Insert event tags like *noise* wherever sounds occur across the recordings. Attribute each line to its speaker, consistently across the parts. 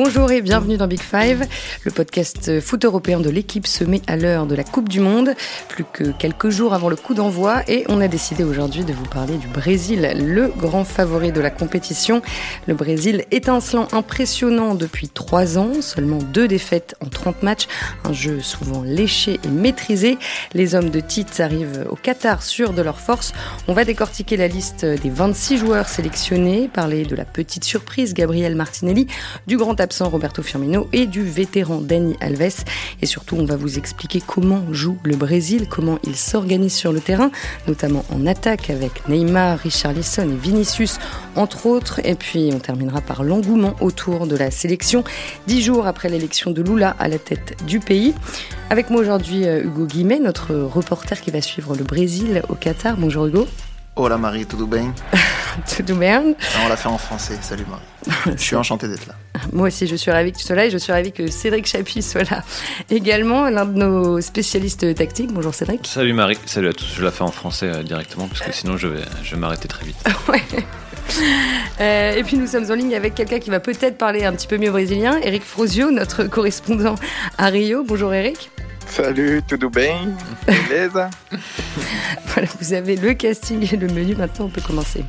Speaker 1: Bonjour et bienvenue dans Big Five. Le podcast foot européen de l'équipe se met à l'heure de la Coupe du Monde, plus que quelques jours avant le coup d'envoi, et on a décidé aujourd'hui de vous parler du Brésil, le grand favori de la compétition. Le Brésil étincelant impressionnant depuis trois ans, seulement deux défaites en 30 matchs, un jeu souvent léché et maîtrisé. Les hommes de Tite arrivent au Qatar sûrs de leur force. On va décortiquer la liste des 26 joueurs sélectionnés, parler de la petite surprise Gabriel Martinelli, du grand absent Roberto Firmino et du vétéran Dani Alves. Et surtout, on va vous expliquer comment joue le Brésil, comment il s'organise sur le terrain, notamment en attaque avec Neymar, Richarlison et Vinicius, entre autres. Et puis, on terminera par l'engouement autour de la sélection, dix jours après l'élection de Lula à la tête du pays. Avec moi aujourd'hui, euh, Hugo Guimet, notre reporter qui va suivre le Brésil au Qatar. Bonjour Hugo.
Speaker 2: Hola Marie, tout bien? *laughs*
Speaker 1: Tout bien
Speaker 2: On l'a fait en français, salut Marie. je suis enchanté d'être là. *laughs*
Speaker 1: Moi aussi, je suis ravie que tu sois là et je suis ravie que Cédric Chapuis soit là également, l'un de nos spécialistes tactiques. Bonjour Cédric.
Speaker 3: Salut Marie, salut à tous. Je la fais en français euh, directement parce que sinon je vais, je vais m'arrêter très vite. *laughs*
Speaker 1: ouais. Euh, et puis nous sommes en ligne avec quelqu'un qui va peut-être parler un petit peu mieux brésilien, Eric Frosio, notre correspondant à Rio. Bonjour Eric.
Speaker 4: Salut, tout bien Beleza
Speaker 1: Voilà, vous avez le casting et le menu. Maintenant, on peut commencer.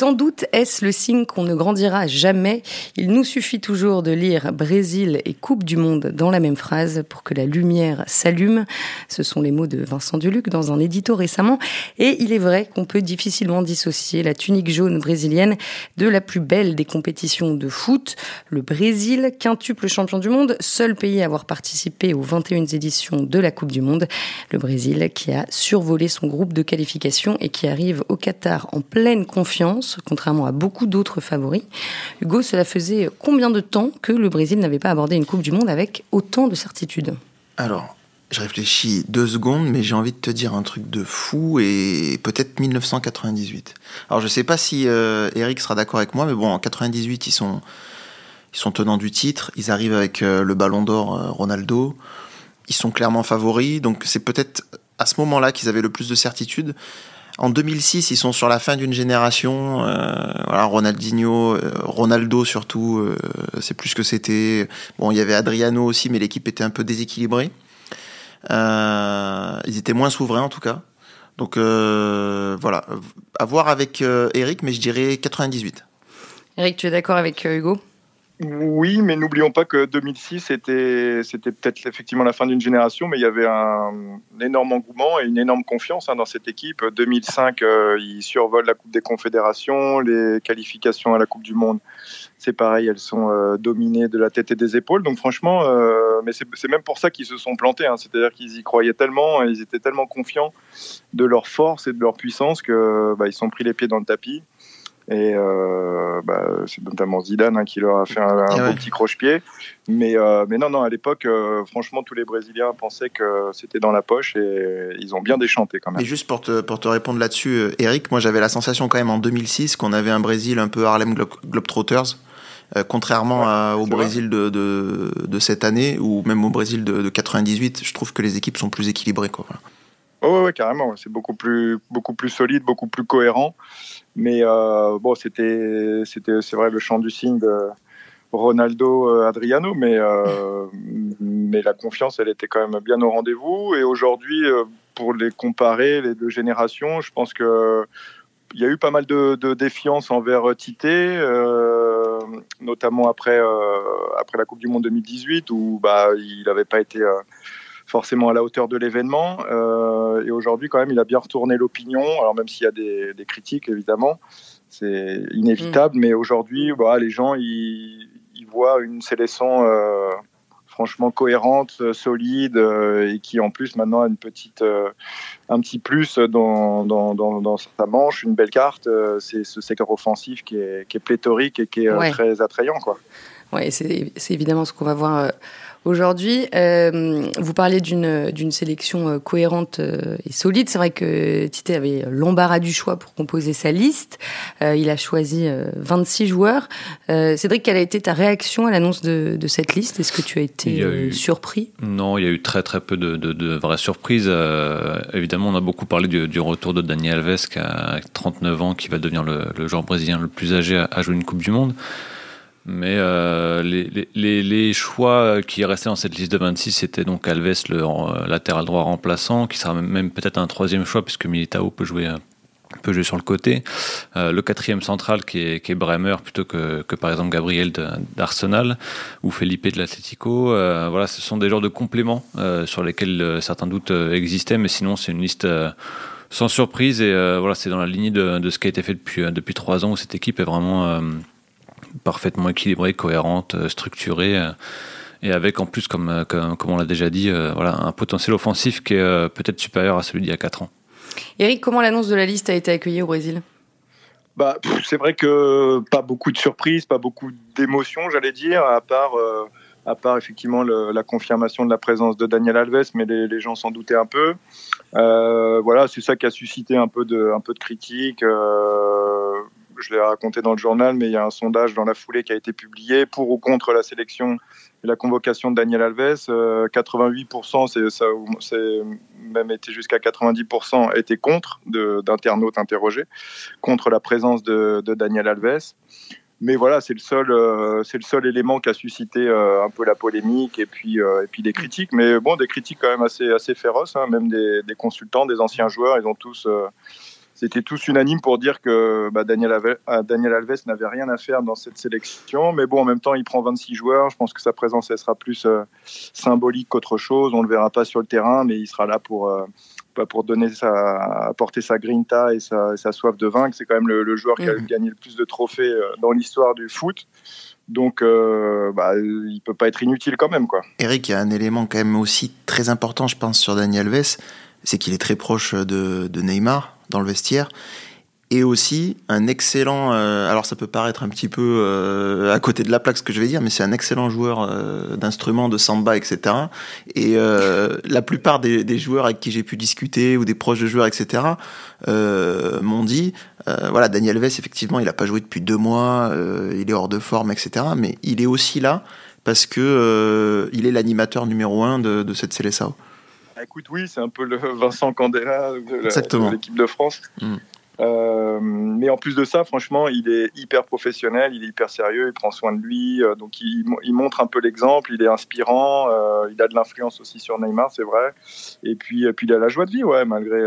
Speaker 1: Sans doute est-ce le signe qu'on ne grandira jamais. Il nous suffit toujours de lire Brésil et Coupe du Monde dans la même phrase pour que la lumière s'allume. Ce sont les mots de Vincent Duluc dans un édito récemment. Et il est vrai qu'on peut difficilement dissocier la tunique jaune brésilienne de la plus belle des compétitions de foot. Le Brésil, quintuple champion du monde, seul pays à avoir participé aux 21 éditions de la Coupe du Monde. Le Brésil qui a survolé son groupe de qualification et qui arrive au Qatar en pleine confiance contrairement à beaucoup d'autres favoris. Hugo, cela faisait combien de temps que le Brésil n'avait pas abordé une Coupe du Monde avec autant de certitude
Speaker 2: Alors, je réfléchis deux secondes, mais j'ai envie de te dire un truc de fou et peut-être 1998. Alors, je sais pas si euh, Eric sera d'accord avec moi, mais bon, en 98, ils sont, ils sont tenants du titre. Ils arrivent avec euh, le Ballon d'Or euh, Ronaldo. Ils sont clairement favoris, donc c'est peut-être à ce moment-là qu'ils avaient le plus de certitude. En 2006, ils sont sur la fin d'une génération. Euh, voilà, Ronaldinho, euh, Ronaldo surtout, euh, c'est plus que c'était. Bon, il y avait Adriano aussi, mais l'équipe était un peu déséquilibrée. ils étaient moins souverains en tout cas. Donc voilà, à voir avec Eric, mais je dirais 98.
Speaker 1: Eric, tu es d'accord avec Hugo?
Speaker 4: Oui, mais n'oublions pas que 2006, c'était, c'était peut-être effectivement la fin d'une génération, mais il y avait un, énorme engouement et une énorme confiance hein, dans cette équipe. 2005, euh, ils survolent la Coupe des Confédérations, les qualifications à la Coupe du Monde, c'est pareil, elles sont euh, dominées de la tête et des épaules. Donc franchement, euh, mais c'est, même pour ça qu'ils se sont plantés. Hein. C'est-à-dire qu'ils y croyaient tellement, ils étaient tellement confiants de leur force et de leur puissance que bah, ils sont pris les pieds dans le tapis. Et euh, bah, c'est notamment Zidane hein, qui leur a fait un, eh petit croche-pied. Mais, euh, mais non, non, à l'époque, euh, franchement, tous les Brésiliens pensaient que c'était dans la poche et ils ont bien déchanté quand même.
Speaker 2: Et juste pour te, pour te répondre là-dessus, Eric, moi j'avais la sensation quand même en 2006 qu'on avait un Brésil un peu Harlem Globetrotters. contrairement au Brésil de, de, de, cette année ou même au Brésil de, de, 98, je trouve que les équipes sont plus équilibrées. Quoi.
Speaker 4: Oh, ouais, carrément. C'est beaucoup plus, beaucoup plus solide, beaucoup plus cohérent. Mais euh, bon, c'était, c'était, c'est vrai, le chant du signe de Ronaldo euh, Adriano, mais, euh, *laughs* mais la confiance, elle était quand même bien au rendez-vous. Et aujourd'hui, pour les comparer, les deux générations, je pense que il y a eu pas mal de, de défiance envers Tité, notamment après, après la Coupe du Monde 2018, où bah, il n'avait pas été forcément à la hauteur de l'événement. Euh, et aujourd'hui, quand même, il a bien retourné l'opinion. Alors même s'il y a des, critiques, évidemment, c'est inévitable. Mm. Mais aujourd'hui, bah, les gens, ils, voient une sélection euh, franchement cohérente, solide, euh, et qui en plus maintenant a une petite, un petit plus dans, dans, dans, sa manche, une belle carte. c'est ce secteur offensif qui est, qui est, pléthorique et qui est très attrayant. Quoi.
Speaker 1: Ouais, c'est évidemment ce qu'on va voir aujourd'hui. Euh, vous parlez d'une d'une sélection euh, cohérente euh, et solide. C'est vrai que Tite avait l'embarras du choix pour composer sa liste. il a choisi 26 joueurs. Cédric, quelle a été ta réaction à l'annonce de, de, cette liste? Est-ce que tu as été surpris?
Speaker 3: Non, il y a eu très très peu de, de, de vraies surprises. évidemment, on a beaucoup parlé du, du, retour de Daniel Alves qui a 39 ans, qui va devenir le, le joueur brésilien le plus âgé à, à jouer une Coupe du Monde. Mais euh, les, choix qui restaient dans cette liste de 26, c'était donc Alves, le euh, latéral droit remplaçant, qui sera même peut-être un troisième choix, puisque Militao peut jouer, peut jouer sur le côté. Euh, le quatrième central, qui est, Bremer, plutôt que, que par exemple Gabriel d'Arsenal, ou Felipe de l'Atlético. Euh, voilà, ce sont des genres de compléments euh, sur lesquels euh, certains doutes existaient, mais sinon, c'est une liste sans surprise. Et voilà, c'est dans la lignée de, de, ce qui a été fait depuis, depuis trois ans, où cette équipe est vraiment parfaitement équilibrée, cohérente, euh, structurée euh, et avec en plus, comme, euh, comme, on l'a déjà dit, voilà, un potentiel offensif qui est peut-être supérieur à celui d'il y a 4 ans.
Speaker 1: Eric, comment l'annonce de la liste a été accueillie au Brésil?
Speaker 4: Bah, C'est vrai que pas beaucoup de surprises, pas beaucoup d'émotions, j'allais dire, à part, à part effectivement le, la confirmation de la présence de Daniel Alves, mais les, les gens s'en doutaient un peu. Euh, voilà, c'est ça qui a suscité un peu de, un peu de critique. Euh, je l'ai raconté dans le journal, mais il y a un sondage dans la foulée qui a été publié pour ou contre la sélection et la convocation de Daniel Alves. 88%, euh, c'est même été jusqu'à 90% étaient contre d'internautes interrogés, contre la présence de, Daniel Alves. Mais voilà, c'est le seul, euh, c'est le seul élément qui a suscité euh, un peu la polémique et puis et puis des critiques. Mais bon, des critiques quand même assez assez féroces. Hein, même des, consultants, des anciens joueurs, ils ont tous c'était tous unanimes pour dire que bah, Daniel, Alves, euh, Daniel Alves n'avait rien à faire dans cette sélection. Mais bon, en même temps, il prend 26 joueurs. Je pense que sa présence, elle sera plus euh, symbolique qu'autre chose. On ne le verra pas sur le terrain, mais il sera là pour, euh, bah, pour donner sa, apporter sa grinta et sa, sa soif de vaincre. C'est quand même le, joueur qui a mmh. gagné le plus de trophées dans l'histoire du foot. Donc, euh, bah, il peut pas être inutile quand même, quoi.
Speaker 2: Eric, il y a un élément quand même aussi très important, je pense, sur Daniel Alves, c'est qu'il est très proche de, de Neymar dans le vestiaire et aussi un excellent. Euh, alors ça peut paraître un petit peu euh, à côté de la plaque ce que je vais dire, mais c'est un excellent joueur euh, d'instruments, de samba, etc. Et la plupart des, joueurs avec qui j'ai pu discuter ou des proches de joueurs, etc. m'ont dit, voilà, Daniel Alves effectivement, il a pas joué depuis deux mois, il est hors de forme, etc. Mais il est aussi là parce que il est l'animateur numéro un de, de cette Célessao.
Speaker 4: Ah, écoute, oui, c'est un peu le *laughs* Vincent Candela de l'équipe de France. Mm. Euh, mais en plus de ça, franchement, il est hyper professionnel, il est hyper sérieux, il prend soin de lui, euh, donc il, il, montre un peu l'exemple, il est inspirant, euh, il a de l'influence aussi sur Neymar, c'est vrai. Et puis, et puis il a la joie de vie, ouais, malgré,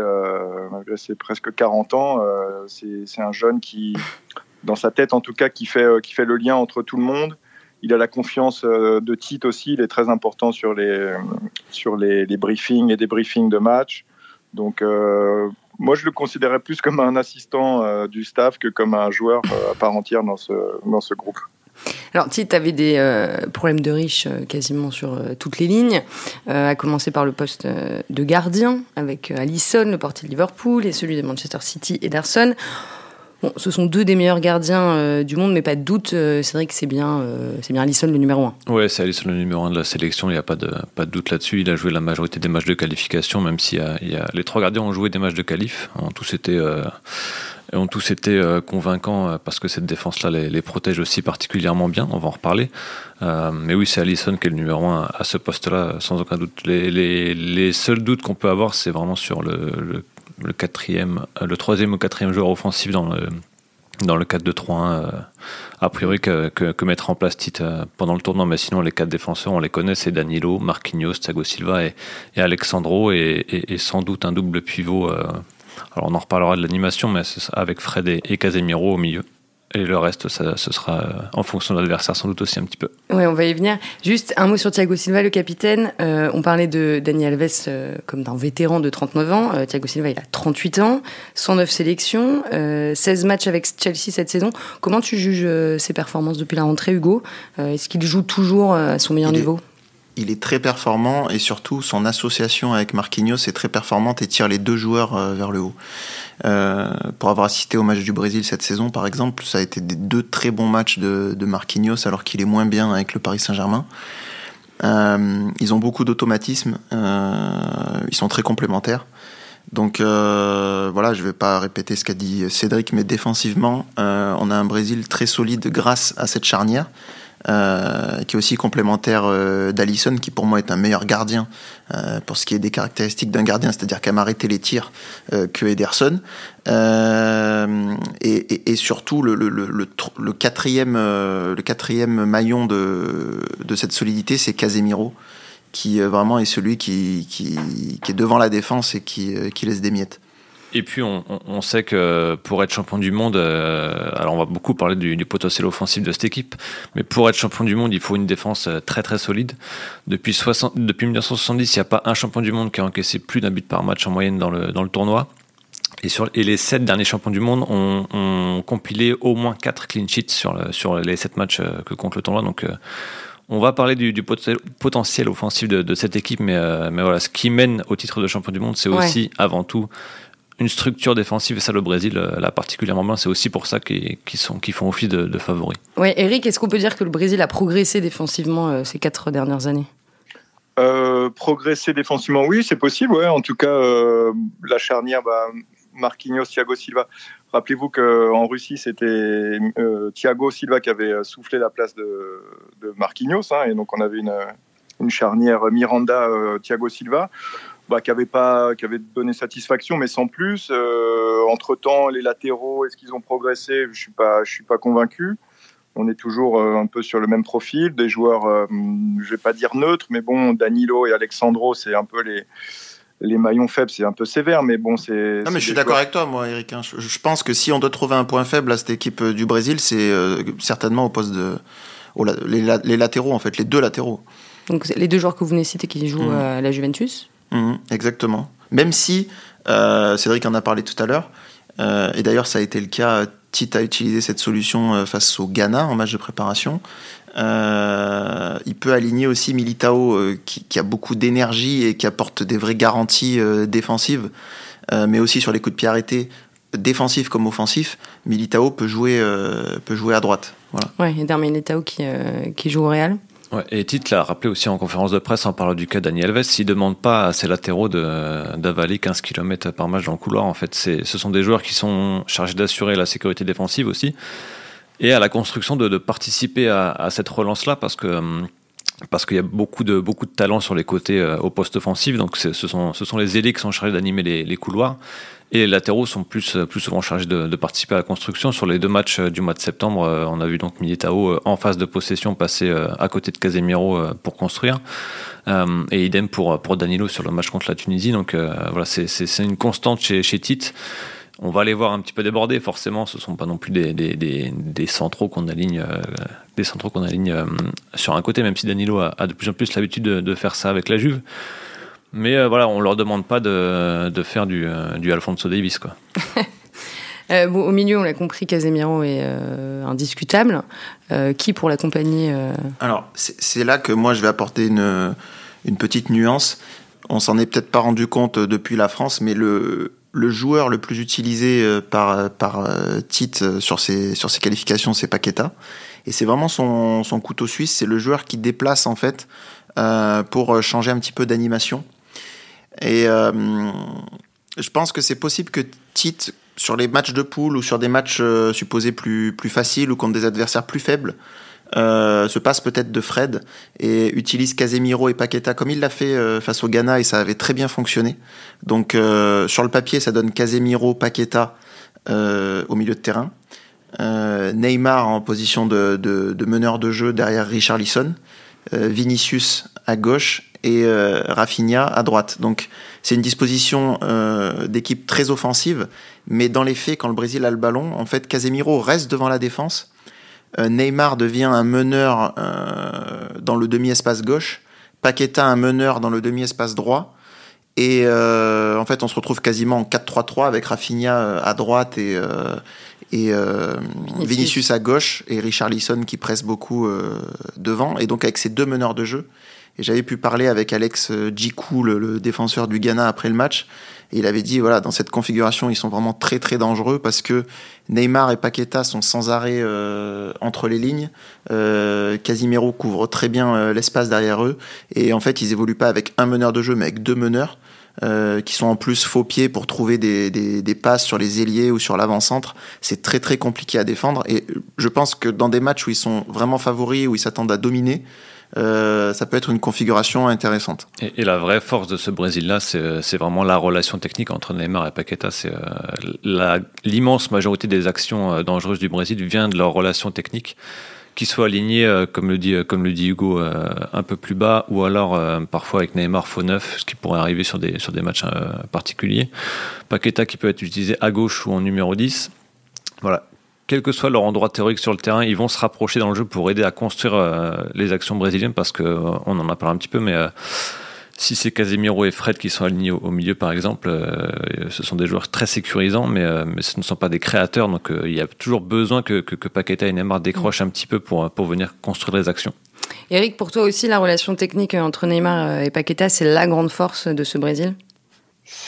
Speaker 4: malgré ses presque 40 ans, c'est un jeune qui, dans sa tête en tout cas, qui fait, qui fait le lien entre tout le monde il a la confiance euh, de Tite aussi. Il est très important sur les, sur les, briefings et des briefings de match. Donc, euh, moi, je le considérais plus comme un assistant euh, du staff que comme un joueur à part entière dans ce, dans ce groupe.
Speaker 1: Alors, Tite avait des problèmes de riches quasiment sur toutes les lignes, à commencer par le poste de gardien avec Allison, le portier de Liverpool, et celui de Manchester City, Ederson ce sont deux des meilleurs gardiens euh, du monde, mais pas de doute, euh, c'est vrai que c'est bien, euh, bien Alisson le numéro 1.
Speaker 3: Ouais, c'est Alisson le numéro 1 de la sélection, il n'y a pas de, pas de doute là-dessus. Il a joué la majorité des matchs de qualification, même si les trois gardiens ont joué des matchs de qualif. Ont tous été, ont tous été convaincants parce que cette défense-là les, protège aussi particulièrement bien, on va en reparler. mais oui, c'est Alisson qui est le numéro 1 à ce poste-là, sans aucun doute. Les, seuls doutes qu'on peut avoir, c'est vraiment sur le le quatrième, euh, le troisième ou quatrième joueur offensif dans le dans le 4-2-3-1 euh, a priori que, que, mettre en place Tite euh, pendant le tournoi. Mais sinon les quatre défenseurs on les connaît c'est Danilo, Marquinhos, Thiago Silva et, et Alexandro et, et, sans doute un double pivot alors on en reparlera de l'animation mais avec Fred et Casemiro au milieu et le reste, ça, ce sera euh, en fonction de l'adversaire sans doute aussi un petit peu.
Speaker 1: Oui, on va y venir. Juste un mot sur Thiago Silva, le capitaine. Euh, on parlait de Daniel Alves euh, comme d'un vétéran de 39 ans. Thiago Silva, il a 38 ans, 109 sélections, 16 matchs avec Chelsea cette saison. Comment tu juges ses performances depuis la rentrée, Hugo? Est-ce qu'il joue toujours à son meilleur niveau?
Speaker 2: Il est très performant et surtout son association avec Marquinhos est très performante et tire les deux joueurs euh, vers le haut. Euh, pour avoir assisté au match du Brésil cette saison, par exemple, ça a été des deux très bons matchs de, de Marquinhos alors qu'il est moins bien avec le Paris Saint-Germain. ils ont beaucoup d'automatisme. ils sont très complémentaires. Donc voilà, je ne vais pas répéter ce qu'a dit Cédric, mais défensivement, on a un Brésil très solide grâce à cette charnière. Euh, qui est aussi complémentaire euh, d'Alisson, qui pour moi est un meilleur gardien euh, pour ce qui est des caractéristiques d'un gardien, c'est-à-dire qu'elle m'a arrêté les tirs que Ederson. Et, et, surtout, le, le, le, le, quatrième, le quatrième maillon de, de cette solidité, c'est Casemiro qui vraiment est celui qui, qui, qui, est devant la défense et qui, qui laisse des miettes.
Speaker 3: Et puis on, on, sait que pour être champion du monde, euh, alors on va beaucoup parler du, du, potentiel offensif de cette équipe, mais pour être champion du monde, il faut une défense euh, très très solide. Depuis, 60, depuis 1970, il n'y a pas un champion du monde qui a encaissé plus d'un but par match en moyenne dans le, dans le tournoi. Et, sur, et les sept derniers champions du monde ont, ont compilé au moins quatre clean sheets sur, le, sur les sept matchs euh, que compte le tournoi. Donc on va parler du, du potentiel offensif de, de, cette équipe, mais, mais voilà, ce qui mène au titre de champion du monde, c'est aussi avant tout une structure défensive, et ça le Brésil euh, l'a particulièrement bien, c'est aussi pour ça qu'ils sont font office de, de favoris.
Speaker 1: Oui, Eric, est-ce qu'on peut dire que le Brésil a progressé défensivement euh, ces quatre dernières années?
Speaker 4: Euh, Progresser défensivement, oui, c'est possible. Ouais. En tout cas, la charnière, bah, Marquinhos, Thiago Silva. Rappelez-vous qu'en Russie, c'était Thiago Silva qui avait soufflé la place de, de Marquinhos, hein, et donc on avait une, une charnière Miranda-Thiago Silva bah, qui avait pas, qui avait donné satisfaction, mais sans plus. Euh, entre temps, les latéraux, est-ce qu'ils ont progressé? Je suis pas, je suis pas convaincu. On est toujours euh, un peu sur le même profil, des joueurs, euh, je vais pas dire neutres, mais bon, Danilo et Alexandro, c'est un peu les les maillons faibles, c'est un peu sévère, mais bon, c'est.
Speaker 2: Non, mais je suis d'accord avec toi, moi, Eric. Hein. Je, pense que si on doit trouver un point faible à cette équipe du Brésil, c'est certainement au poste de. les, latéraux, en fait, les deux latéraux.
Speaker 1: Donc, les deux joueurs que vous venez de citer qui jouent mmh. à la Juventus
Speaker 2: Mhm, exactement. Même si, euh, Cédric en a parlé tout à l'heure, euh, et d'ailleurs ça a été le cas, Tite a utilisé cette solution euh, face au Ghana en match de préparation. il peut aligner aussi Militao qui, a beaucoup d'énergie et qui apporte des vraies garanties défensives, mais aussi sur les coups de pied arrêtés, défensifs comme offensifs. Militao peut jouer, peut jouer à droite. Voilà.
Speaker 1: Ouais, et Darmin Militao qui joue au Real
Speaker 3: et Tite l'a rappelé aussi en conférence de presse en parlant du cas Daniel Alves, s'il ne demande pas à ses latéraux d'avaler 15 km par match dans le couloir, en fait, ce sont des joueurs qui sont chargés d'assurer la sécurité défensive aussi, et à la construction de, participer à, cette relance-là, parce que hum, parce qu'il y a beaucoup de, beaucoup de talent sur les côtés euh, au poste offensif, donc ce sont, ce sont les ailés qui sont chargés d'animer les couloirs. Et les latéraux sont plus, plus souvent chargés de, participer à la construction. Sur les deux matchs euh, du mois de septembre, euh, on a vu donc Militao euh, en phase de possession passer à côté de Casemiro pour construire. et idem pour, pour Danilo sur le match contre la Tunisie. Donc voilà, c'est une constante chez, chez Tite. On va les voir un petit peu déborder, forcément. Ce ne sont pas non plus des, des, des, centraux qu'on aligne, des centraux qu'on aligne sur un côté, même si Danilo a, de plus en plus l'habitude de, de, faire ça avec la Juve. Mais euh, voilà, on leur demande pas de, de faire du, euh, du Alfonso Davis, quoi. *laughs*
Speaker 1: Euh, bon, au milieu, on l'a compris, Casemiro est indiscutable. qui pour l'accompagner
Speaker 2: Alors, c'est là que moi je vais apporter une, une petite nuance. On s'en est peut-être pas rendu compte depuis la France, mais le, le joueur le plus utilisé par, par Tite sur ses, sur ses qualifications, c'est Paqueta. Et c'est vraiment son, son couteau suisse. C'est le joueur qui déplace en fait pour changer un petit peu d'animation. Et euh, je pense que c'est possible que Tite, sur les matchs de poule ou sur des matchs euh, supposés plus, plus faciles ou contre des adversaires plus faibles, euh, se passe peut-être de Fred et utilise Casemiro et Paqueta comme il l'a fait face au Ghana et ça avait très bien fonctionné. Donc sur le papier, ça donne Casemiro, Paqueta au milieu de terrain. Neymar en position de, de, de, meneur de jeu derrière Richard Lisson. Vinicius à gauche et euh, Rafinha à droite. Donc c'est une disposition euh, d'équipe très offensive, mais dans les faits, quand le Brésil a le ballon, en fait, Casemiro reste devant la défense. Euh, Neymar devient un meneur dans le demi-espace gauche. Paqueta un meneur dans le demi-espace droit. Et en fait, on se retrouve quasiment en 4-3-3 avec Rafinha à droite et, et Vinicius. à gauche et Richard Lisson qui presse beaucoup devant. Et donc avec ces deux meneurs de jeu, Et j'avais pu parler avec Alex Djikou, le, défenseur du Ghana, après le match. Et il avait dit, voilà, dans cette configuration, ils sont vraiment très très dangereux parce que Neymar et Paqueta sont sans arrêt euh, entre les lignes. Euh, Casimiro couvre très bien euh, l'espace derrière eux. Et en fait, ils évoluent pas avec un meneur de jeu, mais avec deux meneurs. Euh, qui sont en plus faux pieds pour trouver des, des, passes sur les ailiers ou sur l'avant-centre. C'est très très compliqué à défendre et je pense que dans des matchs où ils sont vraiment favoris, où ils s'attendent à dominer, euh, ça peut être une configuration intéressante.
Speaker 3: Et, la vraie force de ce Brésil-là, c'est vraiment la relation technique entre Neymar et Paqueta. Euh, l'immense majorité des actions dangereuses du Brésil vient de leur relation technique qui soient alignés, comme le dit, comme le dit Hugo, un peu plus bas, ou alors parfois avec Neymar faux neuf, ce qui pourrait arriver sur des, sur des matchs particuliers. Paqueta qui peut être utilisé à gauche ou en numéro 10. Voilà, quel que soit leur endroit théorique sur le terrain, ils vont se rapprocher dans le jeu pour aider à construire euh, les actions brésiliennes parce que euh, on en a parlé un petit peu, mais euh, si c'est Casemiro et Fred qui sont alignés au, milieu, par exemple, ce sont des joueurs très sécurisants, mais, mais ce ne sont pas des créateurs, donc il y a toujours besoin que, que, que, Paqueta et Neymar décrochent un petit peu pour, pour venir construire les actions.
Speaker 1: Eric, pour toi aussi, la relation technique entre Neymar et Paqueta, c'est la grande force de ce Brésil?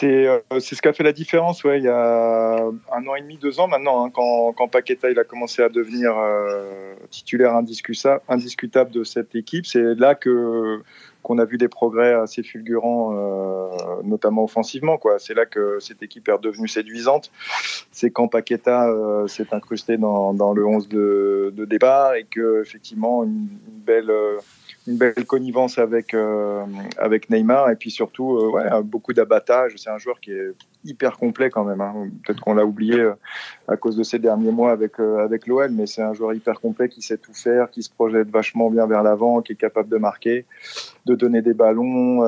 Speaker 4: Euh, c'est ce qui a fait la différence ouais, il y a un an et demi, deux ans maintenant, hein, quand, quand Paqueta il a commencé à devenir euh, titulaire indiscutable de cette équipe. C'est là que qu'on a vu des progrès assez fulgurants, euh, notamment offensivement. C'est là que cette équipe est redevenue séduisante. C'est quand Paqueta s'est incrusté dans, dans, le 11 de, de, départ et que effectivement une, une belle une belle connivence avec euh, avec Neymar et puis surtout euh, ouais, beaucoup d'abattage. C'est un joueur qui est hyper complet quand même. Hein. Peut-être qu'on l'a oublié euh, à cause de ces derniers mois avec avec l'OL, mais c'est un joueur hyper complet qui sait tout faire, qui se projette vachement bien vers l'avant, qui est capable de marquer, de donner des ballons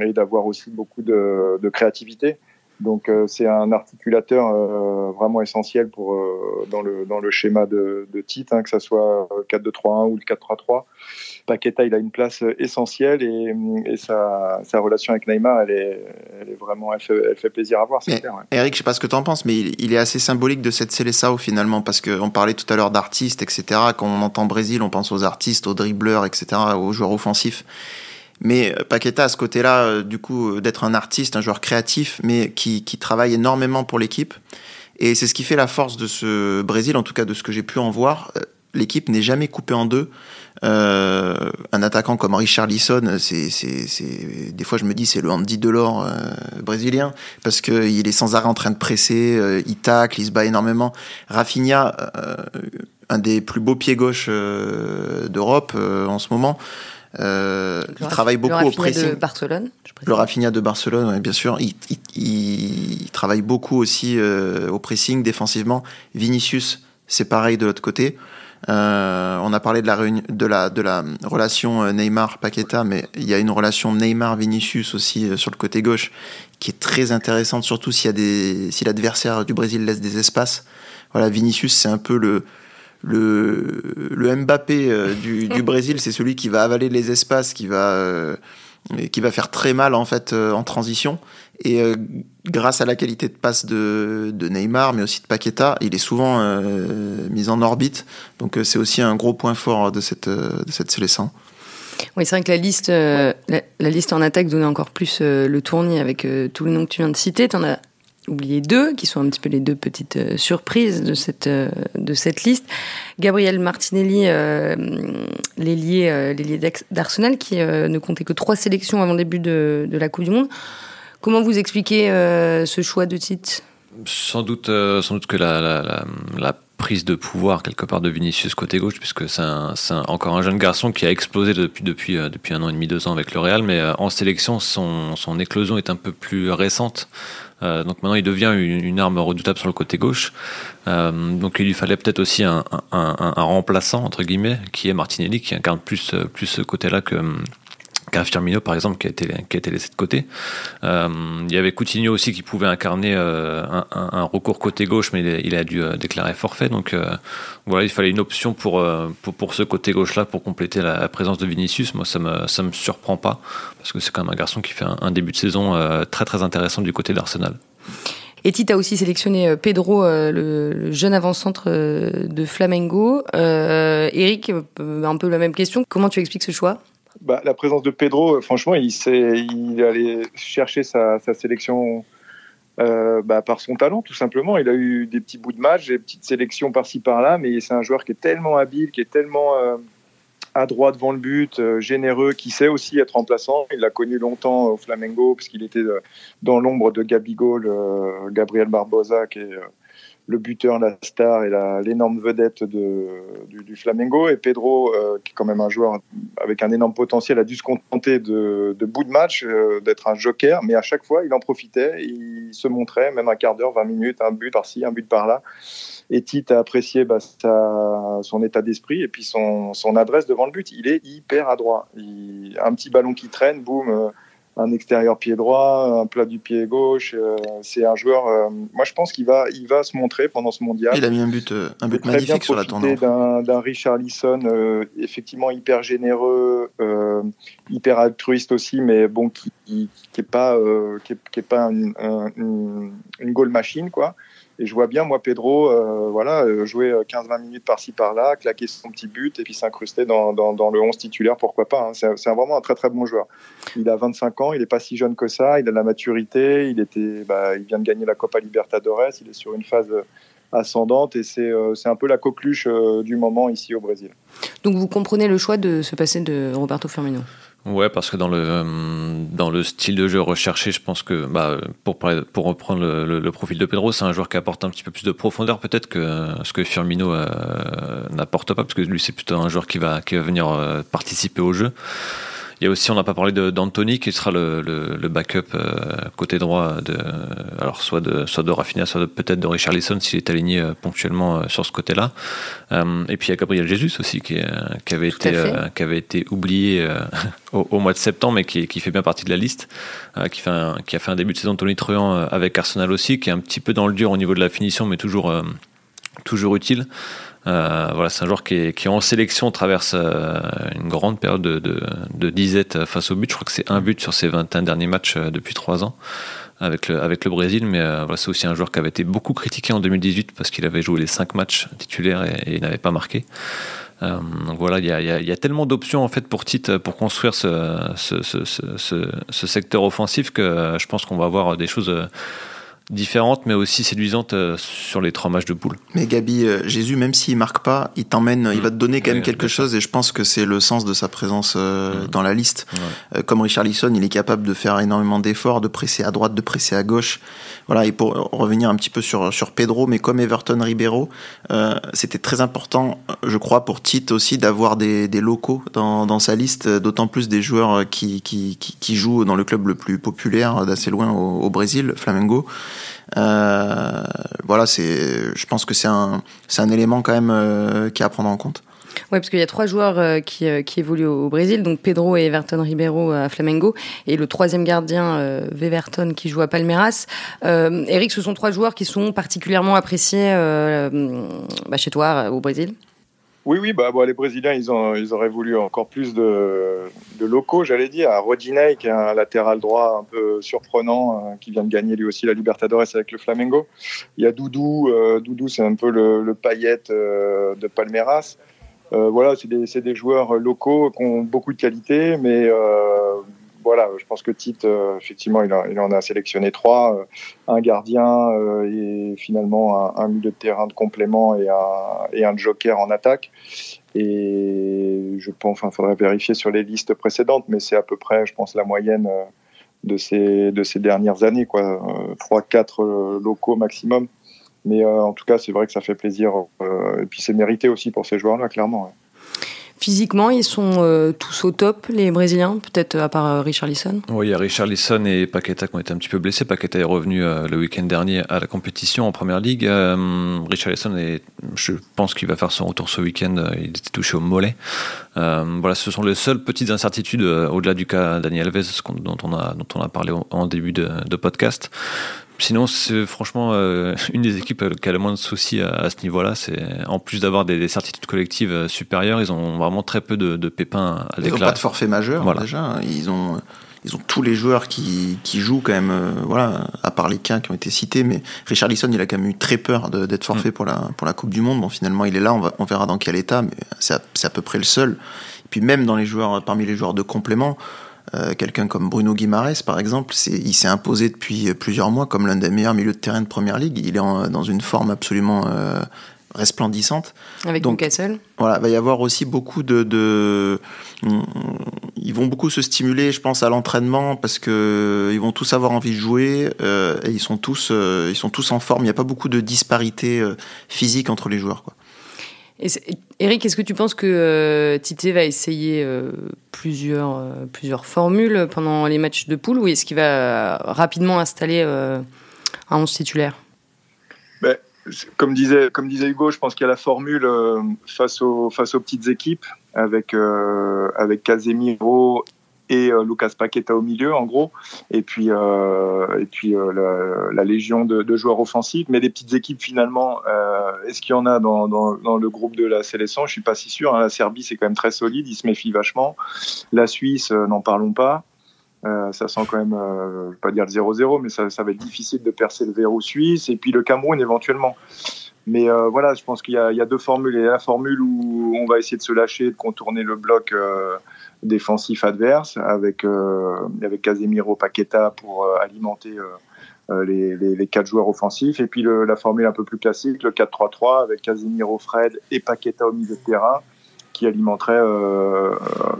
Speaker 4: et d'avoir aussi beaucoup de, de créativité. Donc c'est un articulateur vraiment essentiel pour dans le dans le schéma de, de Tite, hein, que ça soit 4-2-3-1 ou le 4-3-3. Paqueta, il a une place euh, essentielle et, et sa, sa, relation avec Neymar, elle est, elle est vraiment, elle fait, elle fait, plaisir à voir.
Speaker 2: C'est clair, Eric, je sais pas ce que tu en penses, mais il, est assez symbolique de cette Célessao finalement, parce qu'on parlait tout à l'heure d'artistes, etc. Quand on entend Brésil, on pense aux artistes, aux dribbleurs, etc., aux joueurs offensifs. Mais euh, Paqueta à ce côté-là, euh, du coup, d'être un artiste, un joueur créatif, mais qui, qui travaille énormément pour l'équipe. Et c'est ce qui fait la force de ce Brésil, en tout cas de ce que j'ai pu en voir. L'équipe n'est jamais coupée en deux. Euh, un attaquant comme Richard Lisson, c'est, c'est, c'est, des fois je me dis c'est le Andy Delors euh, brésilien parce que il est sans arrêt en train de presser, euh, il tacle, il se bat énormément. Rafinha, euh, un des plus beaux pieds gauche d'Europe en ce moment. il travaille beaucoup au pressing.
Speaker 1: de Barcelone.
Speaker 2: Le Rafinha de Barcelone, bien sûr. Il, il, il, travaille beaucoup aussi au pressing défensivement. Vinicius, c'est pareil de l'autre côté. Euh, on a parlé de la, de la, de la relation euh, Neymar-Paqueta, mais il y a une relation Neymar-Vinicius aussi euh, sur le côté gauche qui est très intéressante, surtout s'il y a des, si l'adversaire du Brésil laisse des espaces. Voilà, Vinicius, c'est un peu le, le, le Mbappé du, du *laughs* Brésil, c'est celui qui va avaler les espaces, qui va, qui va faire très mal en fait en transition. Et euh, grâce à la qualité de passe de, Neymar, mais aussi de Paqueta, il est souvent euh, mis en orbite. Donc euh, c'est aussi un gros point fort de cette, sélection.
Speaker 1: Oui, c'est vrai que la liste, la, liste en attaque donnait encore plus le tournis avec tous les noms que tu viens de citer. Tu en as oublié deux, qui sont un petit peu les deux petites surprises de cette, de cette liste. Gabriel Martinelli, l'ailier d'Arsenal, qui ne comptait que trois sélections avant le début de, de la Coupe du Monde. Comment vous expliquez euh, ce choix de titre?
Speaker 3: Sans doute, euh, sans doute que la, prise de pouvoir quelque part de Vinicius côté gauche, puisque c'est encore un jeune garçon qui a explosé euh, depuis un an et demi, deux ans avec le Real, mais en sélection, son, éclosion est un peu plus récente. donc maintenant, il devient une, arme redoutable sur le côté gauche. donc il lui fallait peut-être aussi un, remplaçant, entre guillemets, qui est Martinelli, qui incarne plus, plus ce côté-là que qu'un Firmino par exemple qui a été qui a été laissé de côté. Euh, il y avait Coutinho aussi qui pouvait incarner euh, un, recours côté gauche, mais il a, dû euh, déclarer forfait. Donc voilà, il fallait une option pour, pour, pour ce côté gauche là pour compléter la, présence de Vinicius. Moi, ça me ça me surprend pas parce que c'est quand même un garçon qui fait un, début de saison très très intéressant du côté d'Arsenal.
Speaker 1: Et Tite a aussi sélectionné Pedro, le, jeune avant-centre de Flamengo. Eric, un peu la même question. Comment tu expliques ce choix?
Speaker 4: Bah, La présence de Pedro, franchement, il, il allé chercher sa, sélection euh, bah, par son talent, tout simplement. Il a eu des petits bouts de match, des petites sélections par-ci par-là, mais c'est un joueur qui est tellement habile, qui est tellement euh, adroit devant le but, euh, généreux, qui sait aussi être remplaçant. Il l'a connu longtemps au Flamengo, puisqu'il était dans l'ombre de Gabigol, Gabriel Barbosa, qui est le buteur, la star et l'énorme vedette de, du, Flamengo. Et Pedro, euh, qui est quand même un joueur avec un énorme potentiel, a dû se contenter de, de bout de match, euh, d'être un joker. Mais à chaque fois, il en profitait, il se montrait, même un quart d'heure, 20 minutes, un but par-ci, un but par-là. Et Tite a apprécié bah, son état d'esprit et puis son, son, adresse devant le but. Il est hyper adroit. Il, un petit ballon qui traîne, boum euh, un extérieur pied droit, un plat du pied gauche. Euh, c'est un joueur. Euh, moi, je pense qu'il va, il va se montrer pendant ce mondial.
Speaker 2: Il a mis un but, euh, un but magnifique sur la tendance.
Speaker 4: D'un Richard Lisson, effectivement hyper généreux, hyper altruiste aussi, mais bon, qui, qui, est pas, qui est, pas une, une, une goal machine, quoi. Et je vois bien, moi, Pedro, euh, voilà, euh, jouer 15-20 euh, minutes par-ci par-là, claquer son petit but et puis s'incruster dans, le 11 titulaire, pourquoi pas. Hein. C'est vraiment un très très bon joueur. Il a 25 ans, il n'est pas si jeune que ça, il a de la maturité, il, était, bah, il vient de gagner la Copa Libertadores, il est sur une phase ascendante et c'est un peu la coqueluche du moment ici au Brésil.
Speaker 1: Donc vous comprenez le choix de se passer de Roberto Firmino?
Speaker 3: Ouais, parce que dans le, euh, dans le style de jeu recherché, je pense que bah, pour, pour reprendre le, profil de Pedro, c'est un joueur qui apporte un petit peu plus de profondeur peut-être que ce que Firmino euh, n'apporte pas, parce que lui c'est plutôt un joueur qui va, qui va venir euh, participer au jeu. Il y a aussi, on n'a pas parlé d'Anthony qui sera le, le, backup euh, côté droit de, alors soit de soit de Rafinha, soit peut-être de Richarlison s'il est aligné euh, ponctuellement euh, sur ce côté-là. et puis il y a Gabriel Jesus aussi qui, qui avait été qui avait été oublié *laughs* au, mois de septembre, mais qui, qui fait bien partie de la liste, qui fait un, qui a fait un début de saison Tony Truant avec Arsenal aussi, qui est un petit peu dans le dur au niveau de la finition, mais toujours toujours utile. Euh, voilà, c'est un joueur qui en sélection traverse euh, une grande période de, disette face au but. Je crois que c'est un but sur ses 21 derniers matchs euh, depuis trois ans avec le, Brésil. Mais voilà, c'est aussi un joueur qui avait été beaucoup critiqué en 2018 parce qu'il avait joué les cinq matchs titulaires et, il n'avait pas marqué. donc voilà, il y a, tellement d'options en fait pour pour construire ce secteur offensif que je pense qu'on va avoir des choses différente mais aussi séduisante euh, sur les trois matchs de poule.
Speaker 2: Mais Gabi, euh, Jésus, même s'il marque pas, il t'emmène, il va te donner quand même quelque chose et je pense que c'est le sens de sa présence euh, dans la liste. comme Richard Lisson, il est capable de faire énormément d'efforts, de presser à droite, de presser à gauche. Voilà, et pour revenir un petit peu sur, sur Pedro, mais comme Everton Ribeiro, c'était très important, je crois, pour Tite aussi d'avoir des, des, locaux dans, dans sa liste, d'autant plus des joueurs qui, qui, qui, jouent dans le club le plus populaire d'assez loin au, au Brésil, Flamengo. Euh, voilà, c'est, je pense que c'est un, c'est un élément quand même euh, qui est à prendre en compte.
Speaker 1: Oui, parce qu'il y a trois joueurs euh, qui, qui, évoluent au Brésil, donc Pedro et Everton Ribeiro à Flamengo, et le troisième gardien, euh, Weverton, qui joue à Palmeiras. Eric, ce sont trois joueurs qui sont particulièrement appréciés bah, chez toi au Brésil
Speaker 4: oui, oui, bah, les Brésiliens, ils, ont, ils auraient voulu encore plus de, locaux, j'allais dire. Rodinei, qui est un latéral droit un peu surprenant, euh, qui vient de gagner lui aussi la Libertadores avec le Flamengo. Il y a Doudou. Euh, Doudou, c'est un peu le, le paillette euh, de Palmeiras. Voilà, c'est des, des, joueurs locaux qui ont beaucoup de qualité, mais voilà, je pense que Tite, euh, effectivement, il, en a sélectionné trois, euh, un gardien euh, et finalement un, milieu de terrain de complément et un, joker en attaque. Et je pense, enfin, faudrait vérifier sur les listes précédentes, mais c'est à peu près, je pense, la moyenne de ces, de ces dernières années, quoi. 3-4 locaux maximum. Mais en tout cas, c'est vrai que ça fait plaisir. et puis c'est mérité aussi pour ces joueurs-là, clairement.
Speaker 1: Physiquement, ils sont euh, tous au top, les Brésiliens, peut-être à part euh, Richard Lisson?
Speaker 3: Oui, il y a Richard Lisson et Paqueta qui ont été un petit peu blessés. Paqueta est revenu euh, le week-end dernier à la compétition en première ligue. Richard Lisson, est, je pense qu'il va faire son retour ce week-end. Il était touché au mollet. voilà, ce sont les seules petites incertitudes au-delà du cas Daniel Alves dont on a, dont on a parlé en début de, de podcast. Sinon, c'est franchement euh, *laughs* une des équipes qui a le moins de soucis à, ce niveau-là. C'est en plus d'avoir des, certitudes collectives euh, supérieures, ils ont vraiment très peu de, pépins à déclarer.
Speaker 2: Ils n'ont pas de forfait majeur déjà. Ils ont ils ont tous les joueurs qui, qui jouent quand même, voilà, à part les cas qui ont été cités, mais Richard Lisson, il a quand même eu très peur d'être forfait mm. pour, la, pour la Coupe du Monde. Bon, finalement, il est là, on, va, on verra dans quel état, mais c'est à, à, peu près le seul. Et puis même dans les joueurs, parmi les joueurs de complément, euh, quelqu'un comme Bruno Guimares, par exemple, il s'est imposé depuis plusieurs mois comme l'un des meilleurs milieux de terrain de première ligue. Il est dans une forme absolument euh, resplendissante.
Speaker 1: Avec Donc, Newcastle
Speaker 2: Voilà, il va y avoir aussi beaucoup de, Ils vont beaucoup se stimuler, je pense, à l'entraînement parce que ils vont tous avoir envie de jouer euh, et ils sont tous, ils sont tous en forme. Il n'y a pas beaucoup de disparité physique entre les joueurs. Quoi.
Speaker 1: Eric, est-ce que tu penses que euh, Tite va essayer euh, plusieurs, euh, plusieurs formules pendant les matchs de poule ou est-ce qu'il va rapidement installer un 11 titulaire?
Speaker 4: Ben, comme, disait, Hugo, je pense qu'il y a la formule face, aux, face aux petites équipes avec, avec Casemiro et euh, Lucas Paqueta au milieu, en gros, et puis, euh, et puis euh, la, légion de, joueurs offensifs. Mais des petites équipes, finalement, est-ce qu'il y en a dans, dans, le groupe de la sélection? Je suis pas si sûr. Hein. La Serbie, c'est quand même très solide, ils se méfient vachement. La Suisse, n'en parlons pas. ça sent quand même, je vais pas dire le 0-0, mais ça, ça, va être difficile de percer le verrou suisse. Et puis le Cameroun éventuellement. Mais voilà, je pense qu'il y, y, a deux formules. Il y a la formule où on va essayer de se lâcher, de contourner le bloc défensif adverse avec, euh, avec Casemiro Paqueta pour euh, alimenter euh, les, les, quatre joueurs offensifs. Et puis la formule un peu plus classique, le 4-3-3 avec Casemiro, Fred et Paqueta au milieu de terrain qui alimenterait euh,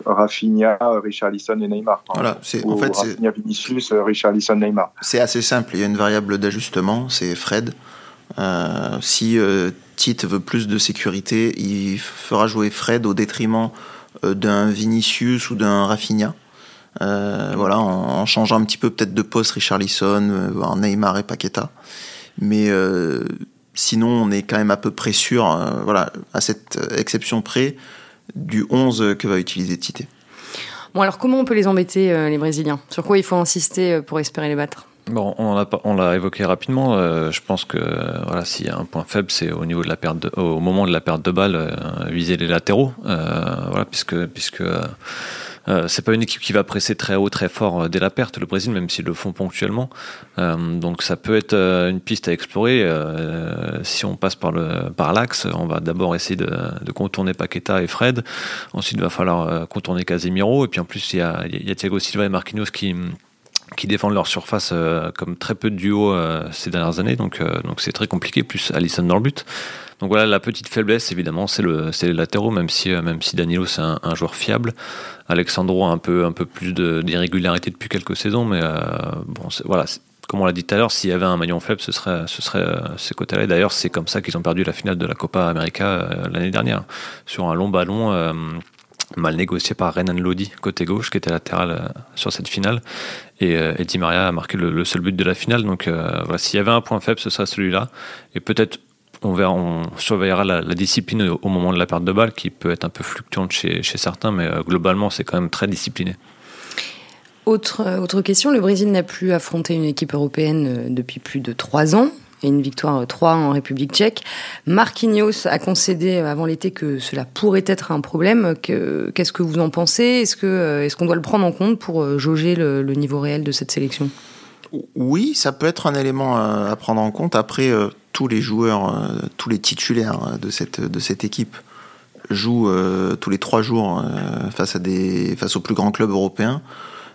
Speaker 4: Rafinha, Richarlison et Neymar.
Speaker 2: Voilà, c'est en fait
Speaker 4: Rafinha, Vinicius, Richarlison, Neymar.
Speaker 2: C'est assez simple. Il y a une variable d'ajustement, c'est Fred. Si Tite veut plus de sécurité, il fera jouer Fred au détriment euh, d'un Vinicius ou d'un Rafinha. Euh, voilà, en, changeant un petit peu peut-être de poste Richarlison, euh, Neymar et Paqueta. Mais sinon, on est quand même à peu près sûr, voilà, à cette exception près, du 11 que va utiliser Tite.
Speaker 1: Bon, alors comment on peut les embêter, les Brésiliens? Sur quoi il faut insister pour espérer les battre?
Speaker 3: Bon, on l'a évoqué rapidement. je pense que voilà, s'il y a un point faible, c'est au niveau de la perte, au moment de la perte de balle, viser les latéraux, voilà, puisque puisque euh, c'est pas une équipe qui va presser très haut, très fort euh, dès la perte, le Brésil, même s'ils le font ponctuellement. Euh, donc ça peut être une piste à explorer. si on passe par le par l'axe, on va d'abord essayer de, de, contourner Paqueta et Fred. Ensuite, il va falloir contourner Casemiro. Et puis en plus, il y a, il y a Thiago Silva et Marquinhos qui qui défendent leur surface comme très peu de duos ces dernières années, donc donc c'est très compliqué. Plus Allison dans le but. Donc voilà, la petite faiblesse, évidemment, c'est le, les latéraux, même si, euh, même si Danilo, c'est un, joueur fiable. Alexandro a un peu, un peu plus d'irrégularité depuis quelques saisons, mais euh, bon, voilà, comme on l'a dit tout à l'heure, s'il y avait un maillon faible, ce serait, ce serait euh, ces côtés-là. d'ailleurs, c'est comme ça qu'ils ont perdu la finale de la Copa América l'année dernière, sur un long ballon mal négocié par Renan Lodi, côté gauche, qui était latéral sur cette finale. Et, Di Maria a marqué le, seul but de la finale. Donc voilà, s'il y avait un point faible, ce serait celui-là. Et peut-être on, surveillera la, discipline au moment de la perte de balle, qui peut être un peu fluctuante chez, certains, mais euh, globalement, c'est quand même très discipliné.
Speaker 1: Autre, euh, question, le Brésil n'a plus affronté une équipe européenne euh, depuis plus de trois ans et une victoire 3 en République tchèque. Marquinhos a concédé avant l'été que cela pourrait être un problème. Qu'est-ce que vous en pensez? Est-ce qu'on est qu'on doit le prendre en compte pour jauger le, le niveau réel de cette sélection?
Speaker 2: Oui, ça peut être un élément à prendre en compte. Après, tous les joueurs, euh, tous les titulaires de cette, de cette équipe jouent euh, tous les trois jours euh, face, à des, face aux plus grands clubs européens.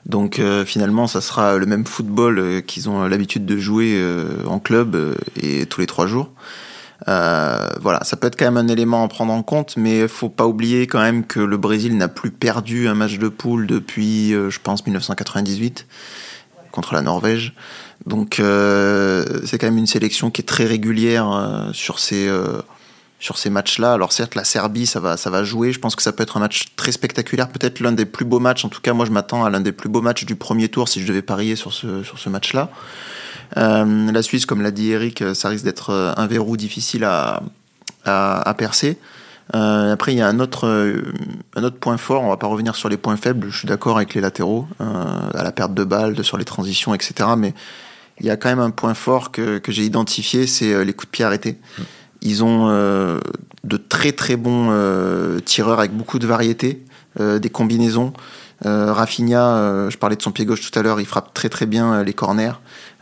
Speaker 2: Donc finalement, ça sera le même football qu'ils ont l'habitude de jouer en club et tous les trois jours. voilà, ça peut être quand même un élément à prendre en compte, mais faut pas oublier quand même que le Brésil n'a plus perdu un match de poule depuis, je pense, 1998 contre la Norvège. Donc euh, c'est quand même une sélection qui est très régulière euh, sur ces euh, sur ces matchs-là. Alors certes, la Serbie, ça va, ça va jouer. Je pense que ça peut être un match très spectaculaire, peut-être l'un des plus beaux matchs. En tout cas, moi, je m'attends à l'un des plus beaux matchs du premier tour si je devais parier sur ce, sur ce match-là. la Suisse, comme l'a dit Eric, ça risque d'être un verrou difficile à, à, percer. Euh, après, il y a un autre, euh, un autre point fort. On va pas revenir sur les points faibles. Je suis d'accord avec les latéraux, euh, à la perte de balles, sur les transitions, etc. Mais il y a quand même un point fort que, que j'ai identifié, c'est les coups de pied arrêtés. Ils ont de très très bons tireurs avec beaucoup de variété, des combinaisons. Rafinha, je parlais de son pied gauche tout à l'heure, il frappe très très bien les corners.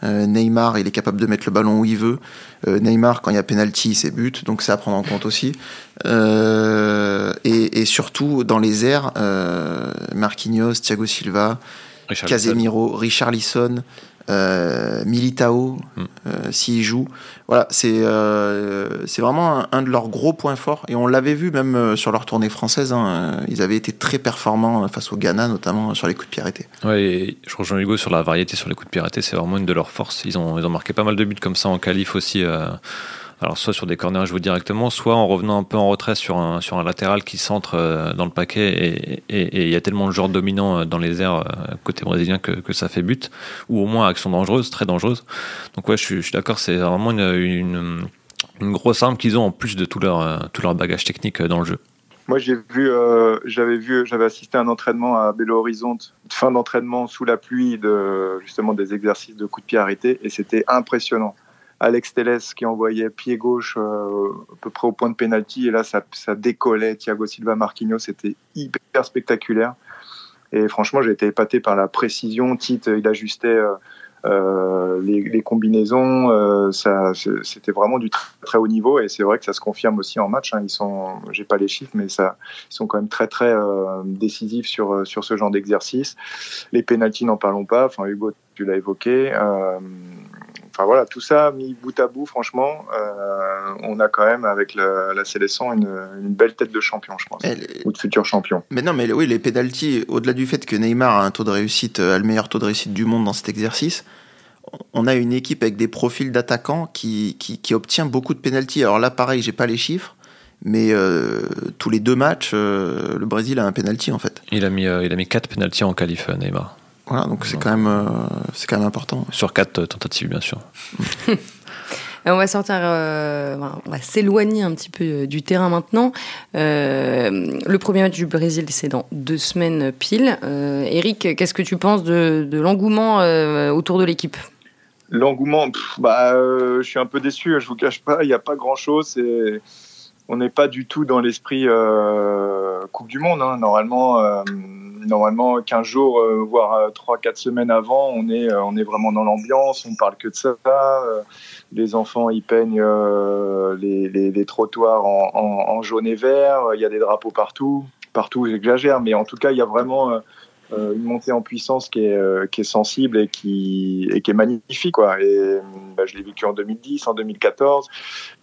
Speaker 2: Neymar, il est capable de mettre le ballon où il veut. Neymar, quand il y a penalty, c'est but, donc c'est à prendre en compte aussi. Et, et, surtout dans les airs, Marquinhos, Thiago Silva, Casemiro, Richard Lisson, euh, Militao, mm. euh, s'il joue. Voilà, c'est euh, c'est vraiment un, de leurs gros points forts. Et on l'avait vu même sur leur tournée française. Hein, ils avaient été très performants face au Ghana, notamment sur les coups de pied arrêtés.
Speaker 3: Ouais, je rejoins Hugo sur la variété sur les coups de pied arrêtés. C'est vraiment une de leurs forces. Ils ont, ils ont marqué pas mal de buts comme ça en qualif aussi. Alors soit sur des corners je vous directement, soit en revenant un peu en retrait sur un, sur un latéral qui centre euh, dans le paquet et il y a tellement de joueurs dominants euh, dans les airs euh, côté brésilien que, ça fait but, ou au moins action dangereuse, très dangereuse. Donc ouais, je suis, d'accord, c'est vraiment une, une, une, grosse arme qu'ils ont en plus de tout leur, tout leur bagage technique dans le jeu.
Speaker 4: Moi, j'ai vu, j'avais vu, j'avais assisté à un entraînement à Belo Horizonte, fin d'entraînement sous la pluie de justement des exercices de coups de pied arrêtés, et c'était impressionnant. Alex Telles qui envoyait pied gauche euh, à peu près au point de pénalty et là ça, ça, décollait. Thiago Silva, Marquinhos, c'était hyper spectaculaire. Et franchement, j'ai été épaté par la précision. Tite, il ajustait euh, euh les, les, combinaisons. Euh, ça, c'était vraiment du très, très, haut niveau et c'est vrai que ça se confirme aussi en match. Hein. Ils sont, j'ai pas les chiffres, mais ça, ils sont quand même très très euh, décisifs sur sur ce genre d'exercice. Les pénalties, n'en parlons pas. Enfin, Hugo, tu l'as évoqué voilà, tout ça mis bout à bout, franchement, euh, on a quand même avec la, la sélection une, belle tête de champion, je pense, ou de futur champion.
Speaker 2: Mais non, mais oui, les pénalties, au-delà du fait que Neymar a un taux de réussite, a le meilleur taux de réussite du monde dans cet exercice, on a une équipe avec des profils d'attaquants qui, qui, obtient beaucoup de pénalties. Alors là, pareil, j'ai pas les chiffres, mais euh, tous les deux matchs, euh, le Brésil a un penalty en fait.
Speaker 3: Il a mis, il a mis quatre pénalties en qualif, Neymar.
Speaker 2: Voilà, donc c'est quand, même, euh, c'est quand même important.
Speaker 3: Sur quatre tentatives, bien sûr. *laughs*
Speaker 1: on va sortir, euh, on va s'éloigner un petit peu euh, du terrain maintenant. le premier match du Brésil, c'est dans deux semaines pile. Eric, qu'est-ce que tu penses de, l'engouement autour de l'équipe?
Speaker 4: L'engouement, bah, je suis un peu déçu, je vous cache pas, il n'y a pas grand-chose. On n'est pas du tout dans l'esprit Coupe du Monde. Hein. Normalement normalement 15 jours, euh, voire 3-4 euh, semaines avant, on est, euh, on est vraiment dans l'ambiance, on parle que de ça. les enfants, ils peignent les, les, trottoirs en, en, jaune et vert, il y a des drapeaux partout. Partout, j'exagère, mais en tout cas, il y a vraiment une montée en puissance qui est, euh, sensible et qui, et qui est magnifique. Quoi. Et bah, je l'ai vécu en 2010, en 2014.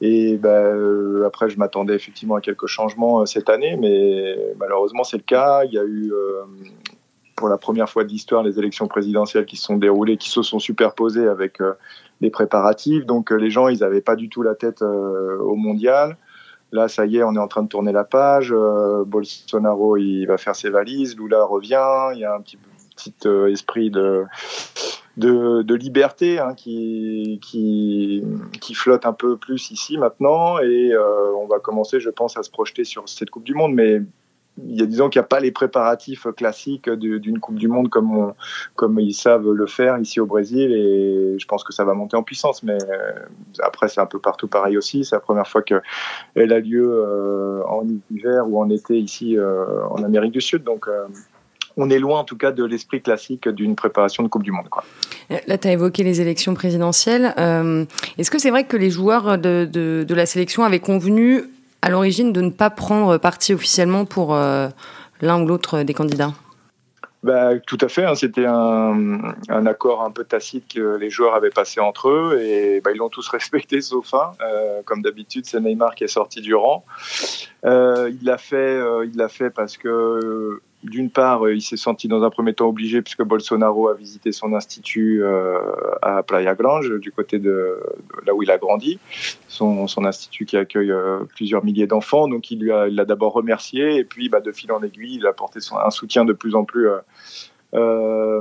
Speaker 4: Et bah, euh, après, je m'attendais effectivement à quelques changements cette année, mais malheureusement, c'est le cas. Il y a eu pour la première fois de l'histoire les élections présidentielles qui se sont déroulées, qui se sont superposées avec les préparatifs. Donc les gens, ils n'avaient pas du tout la tête au mondial. Là, ça y est, on est en train de tourner la page. Euh, Bolsonaro, il va faire ses valises. Lula revient. Il y a un petit, euh, esprit de, liberté hein, qui, flotte un peu plus ici maintenant. Et euh, on va commencer, je pense, à se projeter sur cette Coupe du Monde. Mais il y a disons qu'il n'y a pas les préparatifs classiques d'une Coupe du Monde comme, ils savent le faire ici au Brésil et je pense que ça va monter en puissance. Mais euh, après, c'est un peu partout pareil aussi. C'est la première fois qu'elle a lieu euh, en hiver ou en été ici euh, en Amérique du Sud. Donc, on est loin en tout cas de l'esprit classique d'une préparation de Coupe du Monde.
Speaker 1: Là, tu as évoqué les élections présidentielles. Est-ce que c'est vrai que les joueurs de la sélection avaient convenu à l'origine de ne pas prendre parti officiellement pour euh, l'un ou l'autre des candidats
Speaker 4: bah, tout à fait. Hein. C'était un, accord un peu tacite que les joueurs avaient passé entre eux et bah, ils l'ont tous *laughs* respecté sauf un. Euh, comme d'habitude, c'est Neymar qui est sorti du rang. Euh, il l'a fait, il l'a fait parce que d'une part, il s'est senti dans un premier temps obligé puisque Bolsonaro a visité son institut euh, à Playa Grange, du côté de, là où il a grandi, son, institut qui accueille euh, plusieurs milliers d'enfants. Donc il a, l'a d'abord remercié et puis bah, de fil en aiguille, il a apporté un soutien de plus en plus euh,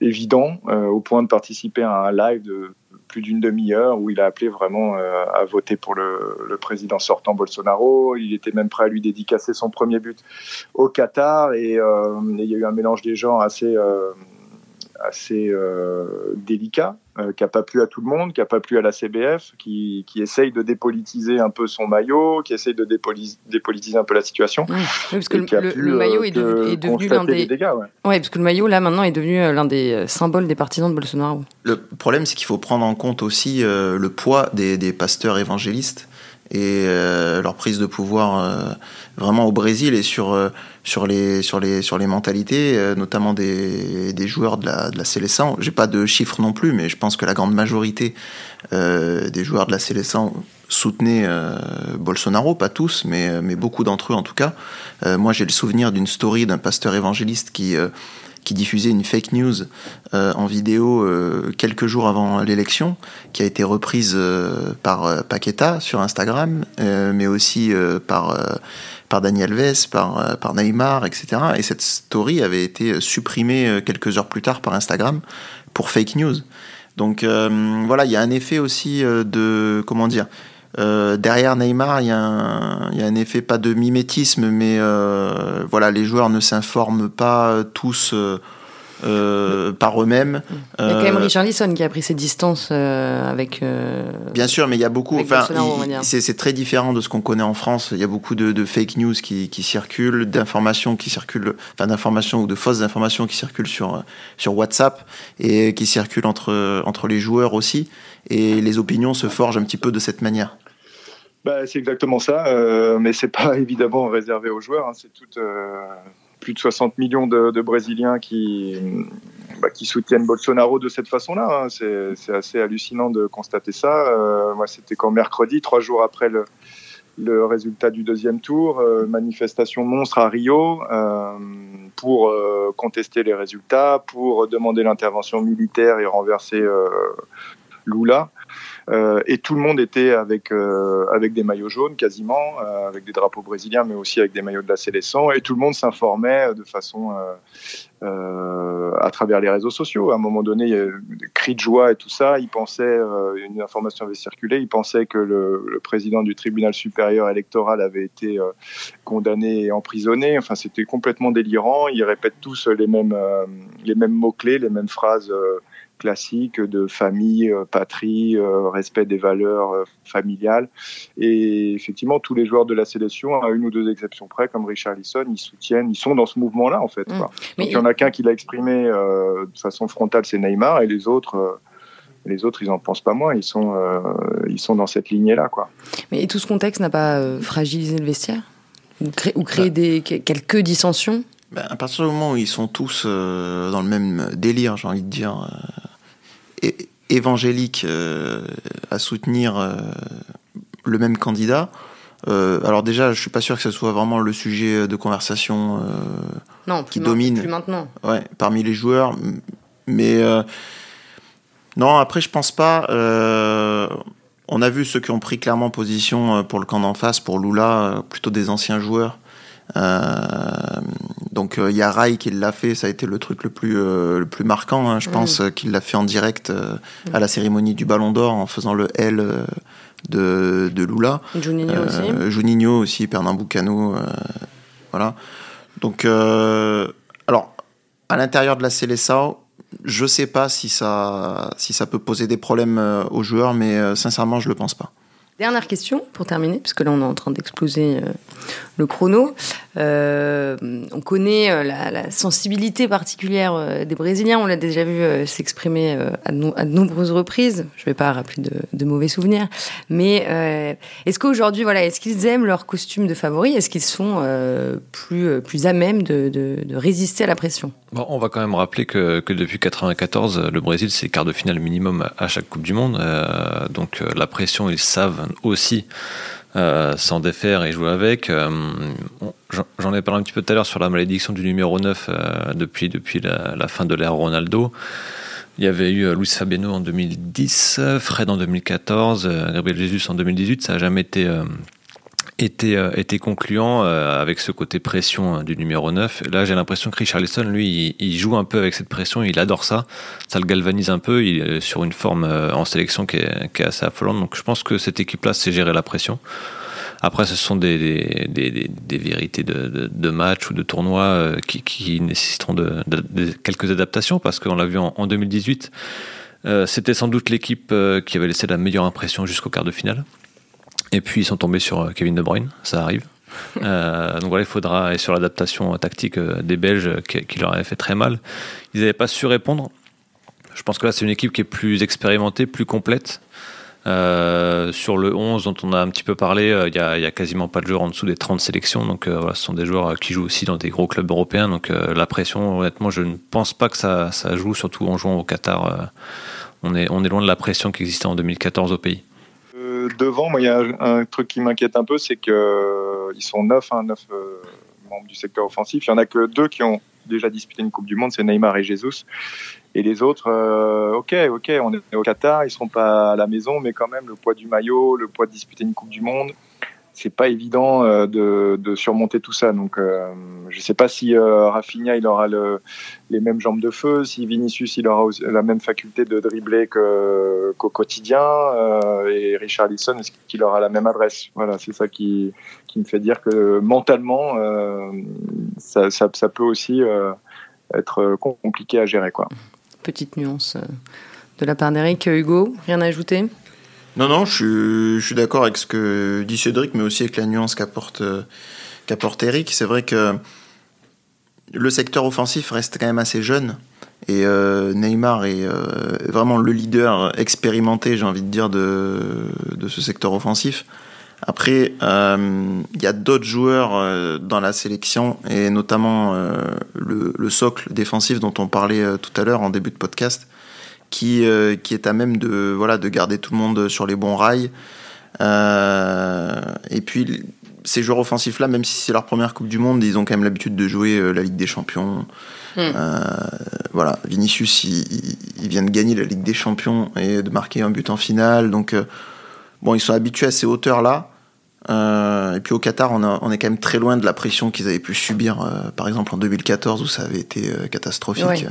Speaker 4: évident au point de participer à un live de d'une demi-heure où il a appelé vraiment euh, à voter pour le, président sortant Bolsonaro. Il était même prêt à lui dédicacer son premier but au Qatar et, euh, il y a eu un mélange des genres assez euh, assez délicat, qui n'a pas plu à tout le monde, qui n'a pas plu à la CBF, qui, qui, essaye de dépolitiser un peu son maillot, qui essaye de dépolitiser un peu la situation.
Speaker 1: Oui, parce que le, maillot est, devenu l'un des. Dégâts, ouais. parce que le maillot là maintenant est devenu l'un des symboles des partisans de Bolsonaro.
Speaker 2: Le problème, c'est qu'il faut prendre en compte aussi le poids des, des pasteurs évangélistes et euh, leur prise de pouvoir euh, vraiment au Brésil et sur, euh, sur, les, sur, les, sur les mentalités, notamment des, des, joueurs de la, de la Célestin. J'ai pas de chiffres non plus, mais je pense que la grande majorité des joueurs de la Célestin soutenaient Bolsonaro, pas tous, mais, mais beaucoup d'entre eux en tout cas. moi j'ai le souvenir d'une story d'un pasteur évangéliste qui qui diffusait une fake news euh, en vidéo euh, quelques jours avant l'élection, qui a été reprise euh, par Paqueta sur Instagram, mais aussi par, par Daniel Alves, par, par Neymar, etc. Et cette story avait été supprimée quelques heures plus tard par Instagram pour fake news. Donc voilà, il y a un effet aussi de, comment dire, euh, derrière Neymar, il y, a un effet pas de mimétisme, mais euh, voilà, les joueurs ne s'informent pas tous euh, par eux-mêmes.
Speaker 1: Il y a quand même Richard Lisson qui a pris ses distances avec.
Speaker 2: Bien sûr, mais il y a beaucoup. Enfin, c'est très différent de ce qu'on connaît en France. Il y a beaucoup de, fake news qui, circulent, d'informations qui circulent, enfin d'informations ou de fausses informations qui circulent sur sur WhatsApp et qui circulent entre entre les joueurs aussi. Et les opinions se forgent un petit peu de cette manière.
Speaker 4: Bah, c'est exactement ça, euh, mais c'est pas *laughs* évidemment réservé aux joueurs. Hein. C'est tout, euh, plus de 60 millions de, Brésiliens qui, bah, qui soutiennent Bolsonaro de cette façon-là. Hein. C'est assez hallucinant de constater ça. Euh, moi, c'était quand mercredi, trois jours après le, le résultat du deuxième tour, euh, manifestation monstre à Rio euh, pour contester les résultats, pour demander l'intervention militaire et renverser Lula. Euh, et tout le monde était avec, euh, avec des maillots jaunes quasiment, euh, avec des drapeaux brésiliens, mais aussi avec des maillots de la sélection. Et tout le monde s'informait de façon à travers les réseaux sociaux. À un moment donné, il y a des cris de joie et tout ça. Ils pensaient, une information avait circulé, ils pensaient que le, le, président du tribunal supérieur électoral avait été condamné et emprisonné. Enfin, c'était complètement délirant. Ils répètent tous les mêmes, les mêmes mots-clés, les mêmes phrases classique de famille, euh, patrie, euh, respect des valeurs euh, familiales. Et effectivement, tous les joueurs de la sélection, à une ou deux exceptions près, comme Richard Lisson, ils soutiennent, ils sont dans ce mouvement-là en fait. Mmh. il y en a qu'un qui l'a exprimé de façon frontale, c'est Neymar, et les autres les autres, ils n'en pensent pas moins. Ils sont, ils sont dans cette lignée-là, quoi.
Speaker 1: Mais tout ce contexte n'a pas fragilisé le vestiaire? Ou créé, bah. des, quelques dissensions?
Speaker 2: Ben, À partir du moment où ils sont tous dans le même délire, j'ai envie de dire, évangélique euh, à soutenir euh, le même candidat. Euh, alors déjà, je suis pas sûr que ce soit vraiment le sujet de conversation qui domine
Speaker 1: maintenant.
Speaker 2: Ouais, parmi les joueurs. Mais non, après, je pense pas. on a vu ceux qui ont pris clairement position pour le camp d'en face, pour Lula, plutôt des anciens joueurs. Euh, donc il y a Rai qui l'a fait, ça a été le truc le plus, euh, le plus marquant, hein, je mm. pense, qu'il l'a fait en direct euh, à la cérémonie du Ballon d'Or en faisant le L de, de Lula.
Speaker 1: Juninho aussi.
Speaker 2: Juninho aussi, Pernambucano, voilà. Donc, alors, à l'intérieur de la Célessao, je sais pas si ça, si ça peut poser des problèmes aux joueurs, mais sincèrement, je le pense pas.
Speaker 1: Dernière question pour terminer, puisque là on est en train d'exploser euh, le chrono. Euh, on connaît euh, la, sensibilité particulière des Brésiliens, on l'a déjà vu s'exprimer à, de nombreuses reprises. Je ne vais pas rappeler de, mauvais souvenirs, mais est-ce qu'aujourd'hui, voilà, est-ce qu'ils aiment leur costume de favori Est-ce qu'ils sont plus, plus à même de, de, résister à la pression?
Speaker 3: Bon, On va quand même rappeler que, que depuis 1994, le Brésil c'est quart de finale minimum à chaque Coupe du Monde, donc la pression ils savent aussi euh, s'en défaire et jouer avec. Euh, j'en ai parlé un petit peu tout à l'heure sur la malédiction du numéro 9 euh, depuis, depuis la, fin de l'ère Ronaldo. Il y avait eu Luis Fabiano en 2010, Fred en 2014, Gabriel Jesus en 2018. Ça n'a jamais été était, euh, était concluant euh, avec ce côté pression hein, du numéro 9. Là, j'ai l'impression que Richarlison, lui, il, joue un peu avec cette pression, il adore ça. Ça le galvanise un peu, il sur une forme euh, en sélection qui est, assez affolante. Donc je pense que cette équipe-là sait gérer la pression. Après, ce sont des, vérités de, de, match ou de tournoi qui, nécessiteront quelques adaptations parce qu'on l'a vu en, 2018. C'était sans doute l'équipe qui avait laissé la meilleure impression jusqu'au quart de finale. Et puis ils sont tombés sur Kevin De Bruyne, ça arrive. *laughs* Euh, donc voilà, il faudra, et sur l'adaptation tactique euh, des Belges qui, leur avait fait très mal, ils n'avaient pas su répondre. Je pense que là, c'est une équipe qui est plus expérimentée, plus complète. Euh, sur le 11 dont on a un petit peu parlé, il n'y a, quasiment pas de joueurs en dessous des 30 sélections. Donc voilà, ce sont des joueurs qui jouent aussi dans des gros clubs européens. Donc la pression, honnêtement, je ne pense pas que ça, ça joue, surtout en jouant au Qatar. on, est, on est loin de la pression qui existait en 2014 au pays
Speaker 4: devant, moi, il y a un, truc qui m'inquiète un peu, c'est qu'ils euh, sont neuf, hein, neuf euh, membres du secteur offensif. Il y en a que deux qui ont déjà disputé une Coupe du Monde, c'est Neymar et Jesus. Et les autres, euh, ok, ok, on est au Qatar, ils seront pas à la maison, mais quand même, le poids du maillot, le poids de disputer une Coupe du Monde, c'est pas évident euh, de, surmonter tout ça. Donc, euh, je sais pas si euh, il aura le, les mêmes jambes de feu, si Vinicius il aura la même faculté de dribbler qu'au quotidien, euh, et Richard Lisson est-ce qu'il aura la même adresse? Voilà, c'est ça qui, me fait dire que mentalement, euh, ça, ça, ça, peut aussi être compliqué à gérer, quoi.
Speaker 1: Petite nuance de la part d'Eric, Hugo, rien à ajouter?
Speaker 2: Non, non, je suis, d'accord avec ce que dit Cédric, mais aussi avec la nuance qu'apporte euh, qu'apporte Eric. C'est vrai que le secteur offensif reste quand même assez jeune. Et euh, Neymar est euh, vraiment le leader expérimenté, j'ai envie de dire, de, de ce secteur offensif. Après, il y a d'autres joueurs dans la sélection, et notamment le, le, socle défensif dont on parlait tout à l'heure en début de podcast, qui, euh, qui est à même de, voilà, de garder tout le monde sur les bons rails. Euh, et puis, ces joueurs offensifs-là, même si c'est leur première Coupe du Monde, ils ont quand même l'habitude de jouer euh, la Ligue des Champions. Hmm. voilà, Vinicius, il, vient de gagner la Ligue des Champions et de marquer un but en finale. Donc, bon, ils sont habitués à ces hauteurs-là. et puis au Qatar, on, on, est quand même très loin de la pression qu'ils avaient pu subir, par exemple en 2014, où ça avait été catastrophique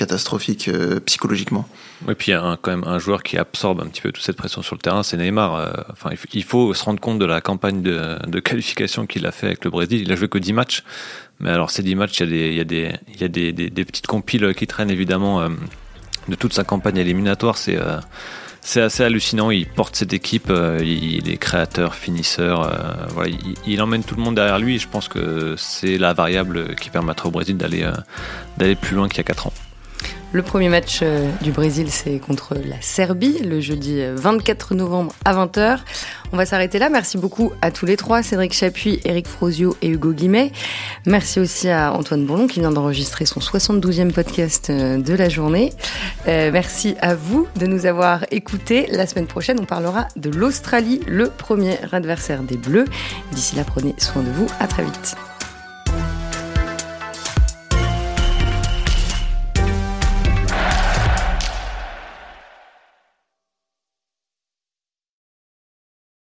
Speaker 2: catastrophique euh, psychologiquement.
Speaker 3: Et puis il y a quand même un joueur qui absorbe un petit peu toute cette pression sur le terrain, c'est Neymar. Euh, enfin, il faut se rendre compte de la campagne de, *laughs* qualification qu'il a fait avec le Brésil. Il a joué que 10 matchs, mais alors ces 10 matchs, il y a des, il y a des, il y a des, petites compiles qui traînent évidemment euh, de toute sa campagne éliminatoire. C'est assez hallucinant. Il porte cette équipe, il est créateur, finisseur. il, emmène tout le monde derrière lui. Je pense que c'est la variable qui permettra au Brésil d'aller d'aller plus loin qu'il y a 4 ans.
Speaker 1: Le premier match euh, du Brésil, c'est contre la Serbie, le jeudi 24 euh, novembre à 20h. On va s'arrêter là. Merci beaucoup à tous les trois, Cédric Chapuis, Eric Frozio et Hugo Guimet. Merci aussi à Antoine Bourlon qui vient d'enregistrer son 72e podcast euh, de la journée. merci à vous de nous avoir écoutés. La semaine prochaine, on parlera de l'Australie, le premier adversaire des Bleus. D'ici là, prenez soin de vous. À très vite.